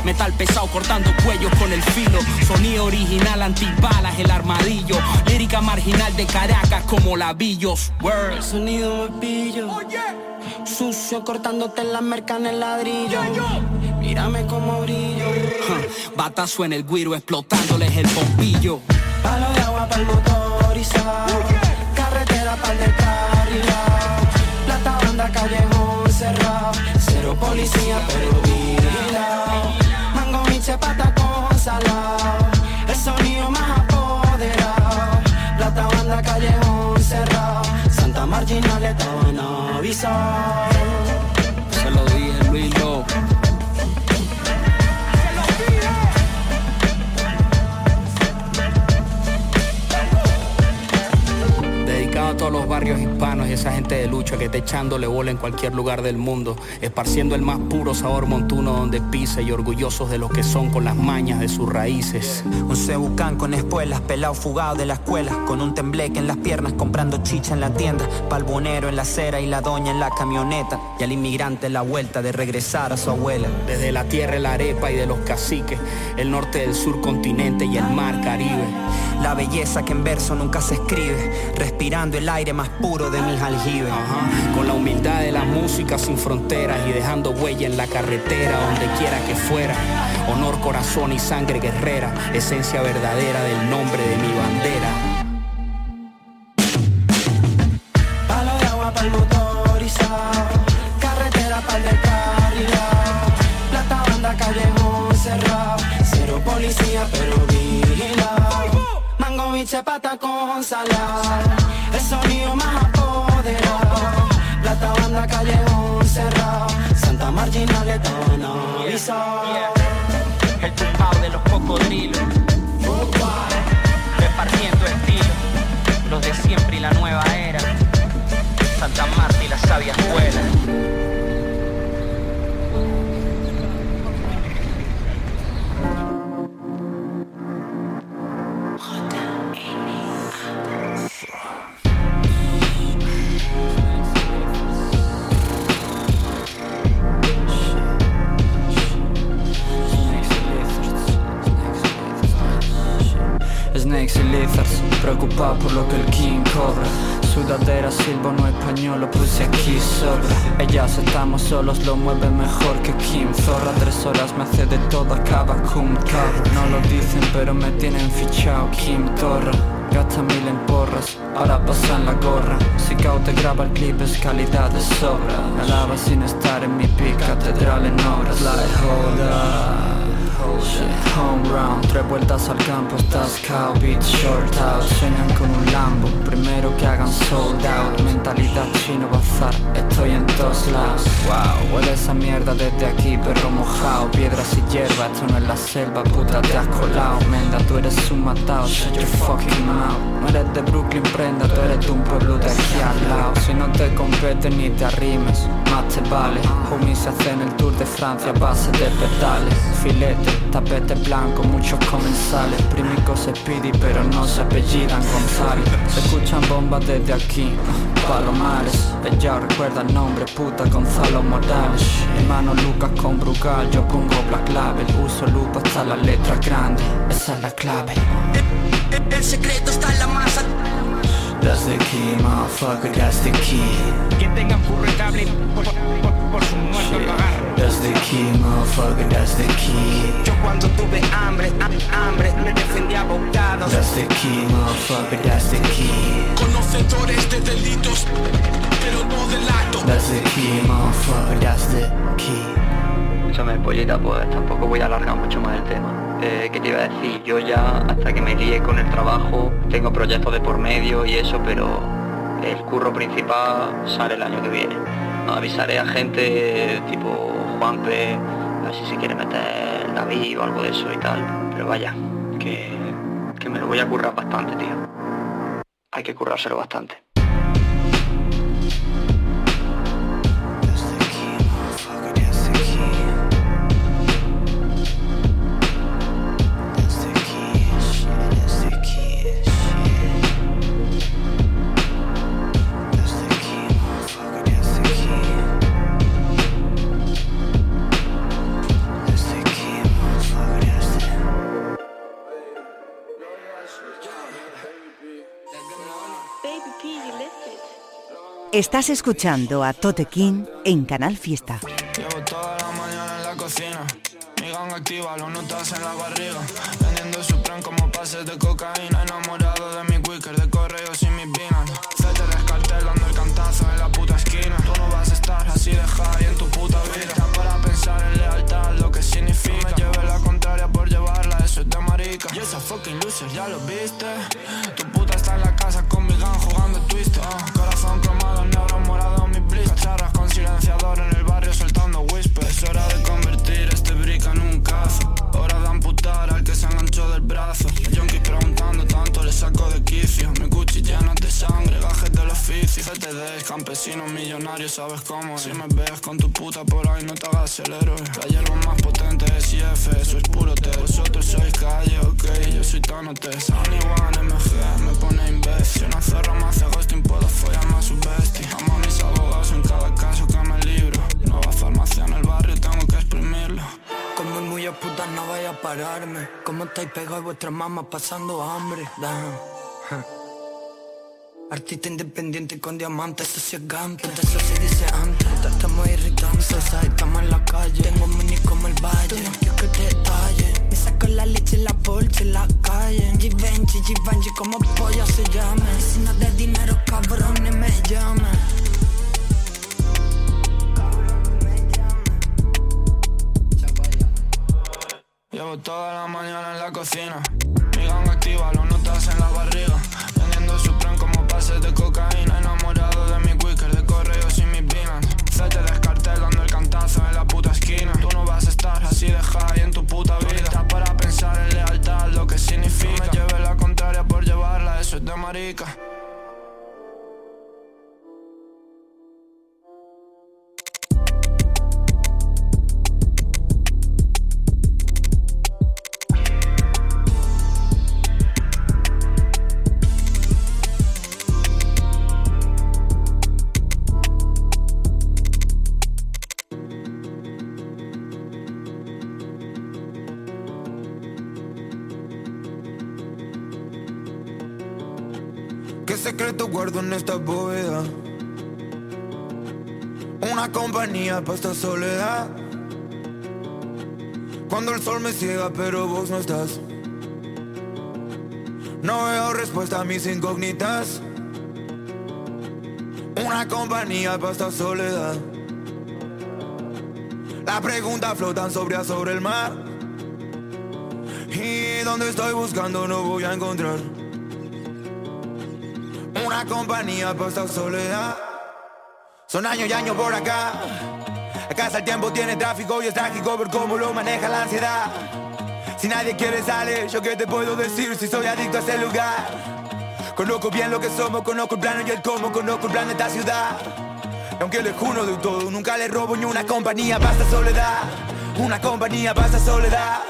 S27: Metal pesado cortando cuellos con el filo. Sonido original, antibalas, el armadillo. Lírica marginal de Caracas como labillos. Word.
S28: Sonido pillo. Sucio cortándote en la merca en el ladrillo. Mírame como brillo.
S27: Batazo en el guiro explotándoles el bombillo.
S28: Palo de agua para el motorizado. Carretera para el descarrilado. Plata banda callejón cerrado. Cero policía pero vigilado. Mango miche pata con salado. El sonido más apoderado. Plata banda callejón cerrado. Santa Marginal estaban avisados.
S27: Barrios hispanos y esa gente de lucha que te echándole bola en cualquier lugar del mundo, esparciendo el más puro sabor montuno donde pise y orgullosos de lo que son con las mañas de sus raíces.
S29: Un cebucán con espuelas, pelado fugado de la escuela, con un tembleque en las piernas, comprando chicha en la tienda, palbonero en la acera y la doña en la camioneta, y al inmigrante la vuelta de regresar a su abuela.
S27: Desde la tierra la arepa y de los caciques, el norte del sur continente y el mar Caribe.
S29: La belleza que en verso nunca se escribe, respirando el aire más puro de mis aljibes.
S27: Con la humildad de la música sin fronteras y dejando huella en la carretera donde quiera que fuera. Honor, corazón y sangre guerrera, esencia verdadera del nombre de mi bandera.
S28: Mango biche pata con salada, el sonido más apoderado, plata banda callejón cerrado, Santa Marginal tono avisado.
S27: El tumbao de los cocodrilos, repartiendo estilo, los de siempre y la nueva era, Santa Marta y la sabia escuela.
S29: Lizards, preocupado por lo que el King cobra. Sudadera, silbono español, lo puse aquí sobra Ellas estamos solos, lo mueve mejor que Kim Zorra. Tres horas me hace de todo, acaba cum carro No lo dicen pero me tienen fichado Kim Torra. Gasta mil en porras, ahora pasan la gorra. Si Cao te graba el clip es calidad de sobra. Me lava sin estar en mi pic, catedral en obras. La de joda Shit, home run, tres vueltas al campo, estás cao, beat short out. Sueñan con un Lambo, primero que hagan sold out. Mentalidad chino bazar, estoy en todos lados. Wow, huele esa mierda desde aquí, perro mojado. Piedras y hierba, esto no es la selva, puta te has colado. Menda, tú eres un matado, shut your fucking mouth. No eres de Brooklyn, prenda, tú eres de un pueblo de aquí al lado. Si no te compete ni te arrimes, más te vale Homies hacen el tour de Francia a base de pedales Filete, tapete blanco, muchos comensales Primicos Speedy pero no se apellidan González Se escuchan bombas desde aquí, Palomares Ella recuerda el nombre, puta Gonzalo Morales Hermano Lucas con Brugal, yo pongo Black Label Uso lupa hasta la letra grande, esa es la clave.
S26: El secreto está en la masa.
S29: That's the key, motherfucker, that's the key
S27: Quien tenga curro cable por, por, por su muerto lo agarra.
S29: That's the key, motherfucker, that's the key
S26: Yo cuando tuve hambre, ha- hambre, me defendía a bocados.
S29: That's the key, motherfucker, that's the key
S26: Conocedores de delitos, pero no del acto.
S29: That's the key, motherfucker, that's the key
S30: Escúchame, pollita, pues tampoco voy a alargar mucho más el tema. Eh, ¿Qué te iba a decir? Yo ya, hasta que me guíe con el trabajo, tengo proyectos de por medio y eso, pero el curro principal sale el año que viene. Avisaré a gente tipo Juanpe, a ver si se quiere meter David o algo de eso y tal. Pero vaya, que, que me lo voy a currar bastante, tío. Hay que currárselo bastante.
S8: Estás escuchando a Tote King en Canal Fiesta.
S28: Llevo toda la mañana en la cocina. Mi gang activa, los notas en la barriga. Vendiendo su plan como pases de cocaína. Enamorado de mi quicker, de correos y mis vinas. Vete descartelando el cantazo en la puta esquina. Tú no vas a estar así de high en tu puta vida. Para pensar en lealtad, lo que significa. No me lleve la contraria por llevarla, eso es de marica. Y esa fucking loser, ya lo viste. Tu puta está en la casa con mi gang jugando twist. Uh. Corazón cromado, negro morado, mi blitz. Cacharras con silenciador en el barrio soltando whisper. Es hora de convertir este brick en un cazo. Hora de amputar al que se enganchó del brazo. Yonkis preguntando tanto, le saco de quicio. Mi cuchilla llena de sangre, baja FTD, campesino millonario, sabes cómo Si me ves con tu puta por ahí, no te hagas el héroe. La hierba más potente es IF, eso es puro té Vosotros sois calle, ok, yo soy Tanote Sunny One, MG, me pone imbécil. Si una zorra me hace ghosting, puedo follar más su bestie. Amo a mis abogados en cada caso que me libro. Nueva farmacia en el barrio, tengo que exprimirlo.
S22: Como muy puta no vaya a pararme. Como estáis pegados vuestras mamás pasando hambre. Damn. Artista independiente con diamantes, eso sí es gante De eso se dice antes, estamos irritantes ¿sabes? Estamos en la calle, tengo mini como el valle. No quiero que te talle Me saco la leche la bolsa en la calle. Givenchy, Givenchy, como polla se llame Si no de dinero, cabrones me llamen
S28: Llevo toda la mañana en la cocina. Mi gang activa, lo notas en la barriga. Vendiendo Supreme como de cocaína. Enamorado de mi quicker, de correos y mis binas. Zete descartel dando el cantazo en la puta esquina. Tú no vas a
S18: guardo en esta bóveda? Una compañía para esta soledad. Cuando el sol me ciega, pero vos no estás. No veo respuesta a mis incógnitas. Una compañía para esta soledad. La pregunta flotan sobre sobre el mar. Y donde estoy buscando no voy a encontrar compañía para esta soledad. Son años y años por acá. Acá el tiempo tiene tráfico y es trágico ver cómo lo maneja la ansiedad. Si nadie quiere salir, yo qué te puedo decir si soy adicto a ese lugar. Conozco bien lo que somos, conozco el plano y el cómo, conozco el plan de esta ciudad. Aunque le juro de todo, nunca le robo ni una compañía para esta soledad. Una compañía para esta soledad.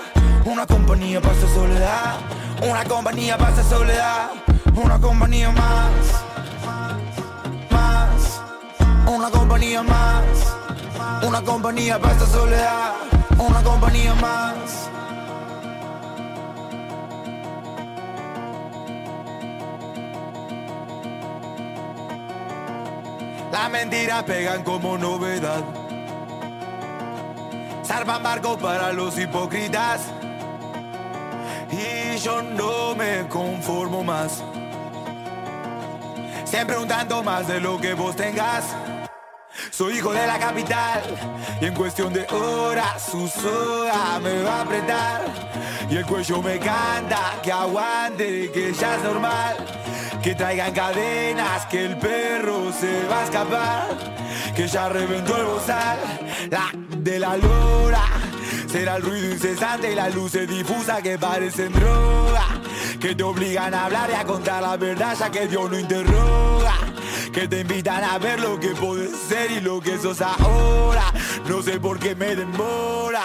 S18: Una compañía para esta soledad. Una compañía para esta soledad. Una compañía. Más. Una compañía más. Una compañía para esta soledad. Una compañía más. Las mentiras pegan como novedad. Salvan barco para los hipócritas. Y yo no me conformo más. Siempre un tanto más de lo que vos tengas. Soy hijo de la capital y en cuestión de horas su soga me va a apretar. Y el cuello me canta que aguante, que ya es normal. Que traigan cadenas, que el perro se va a escapar. Que ya reventó el bozal, la de la lora. Será el ruido incesante y las luces difusas que parecen droga. Que te obligan a hablar y a contar la verdad ya que Dios no interroga. Que te invitan a ver lo que puedes ser y lo que sos ahora. No sé por qué me demora.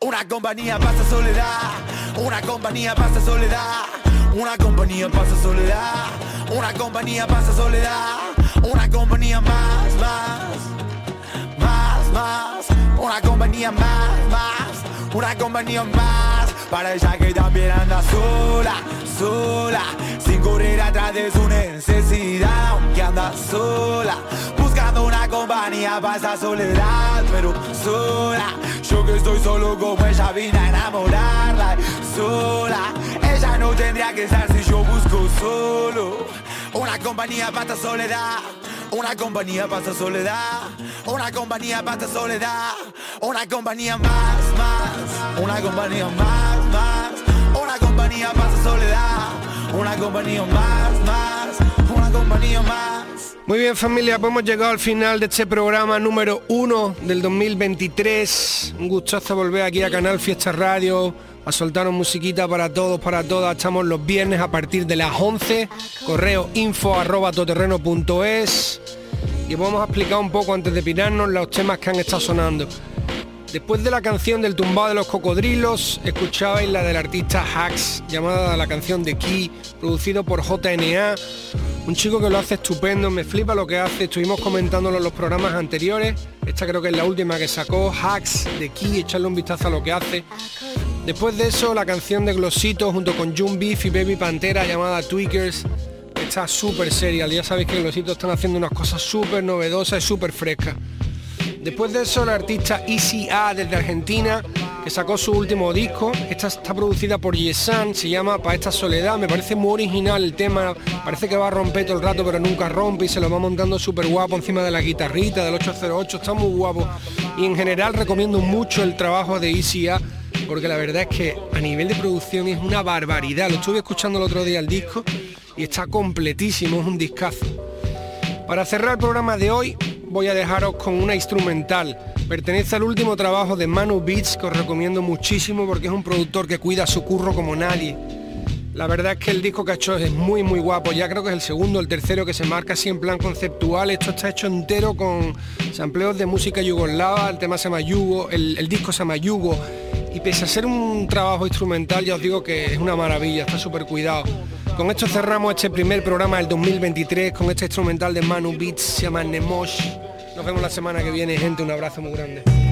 S18: Una compañía pasa soledad. Una compañía pasa soledad. Una compañía pasa soledad. Una compañía pasa soledad. Una compañía más, más. Más, más. Una compañía más, más. Una compañía más. Para ella que también anda sola, sola. Sin correr atrás de su necesidad. Aunque anda sola. Buscando una compañía para esa soledad. Pero sola. Yo que estoy solo como ella vine a enamorarla. Sola. Ella no tendría que estar si yo busco solo. Una compañía para esta soledad. Una compañía para esta soledad. Una compañía para esta soledad. Una compañía más, más. Una compañía más, más. Una compañía para esta soledad. Una compañía más, más. Una compañía más.
S3: Muy bien familia, pues hemos llegado al final de este programa número uno del 2023. Un gustazo volver aquí a Canal Fiesta Radio a soltaros musiquita para todos, para todas. Estamos los viernes a partir de las 11. Correo info arroba toterreno.es. Y vamos a explicar un poco antes de pirarnos los temas que han estado sonando. Después de la canción del tumbado de los cocodrilos, escuchabais la del artista Hax, llamada la canción de Key, producido por JNA, un chico que lo hace estupendo, me flipa lo que hace, estuvimos comentándolo en los programas anteriores, esta creo que es la última que sacó, Hacks de Key, echarle un vistazo a lo que hace. Después de eso, la canción de Glosito junto con June Beef y Baby Pantera llamada Tweakers, está súper seria, ya sabéis que Glosito están haciendo unas cosas súper novedosas y súper frescas. Después de eso, la artista ECA desde Argentina, que sacó su último disco. Esta está producida por Yesan, se llama Pa' esta soledad. Me parece muy original el tema, parece que va a romper todo el rato, pero nunca rompe y se lo va montando súper guapo encima de la guitarrita del 808, está muy guapo. Y en general recomiendo mucho el trabajo de ECA, porque la verdad es que a nivel de producción es una barbaridad. Lo estuve escuchando el otro día el disco y está completísimo, es un discazo. Para cerrar el programa de hoy, voy a dejaros con una instrumental. Pertenece al último trabajo de Manu Beats que os recomiendo muchísimo porque es un productor que cuida su curro como nadie. La verdad es que el disco que ha hecho es muy muy guapo, ya creo que es el segundo, el tercero que se marca así en plan conceptual, esto está hecho entero con sampleos de música yugoslava, el tema se llama Yugo, el, el disco se llama Yugo y pese a ser un trabajo instrumental ya os digo que es una maravilla, está súper cuidado. Con esto cerramos este primer programa del 2023 con este instrumental de Manu Beats, se llama Nemosh. Nos vemos la semana que viene, gente, un abrazo muy grande.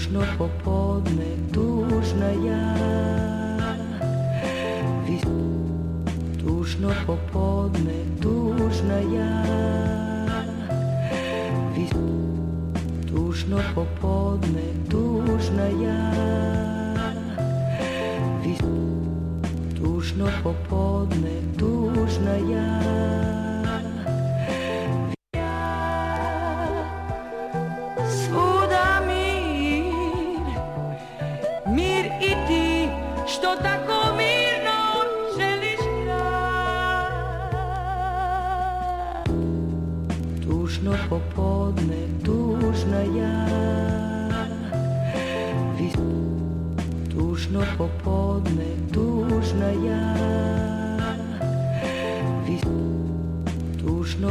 S31: Tužno popodne, tužna ja. Vis... Tužno popodne, tužna ja. Vis... Tužno popodne, tužna ja. Vis... Tužno popodne,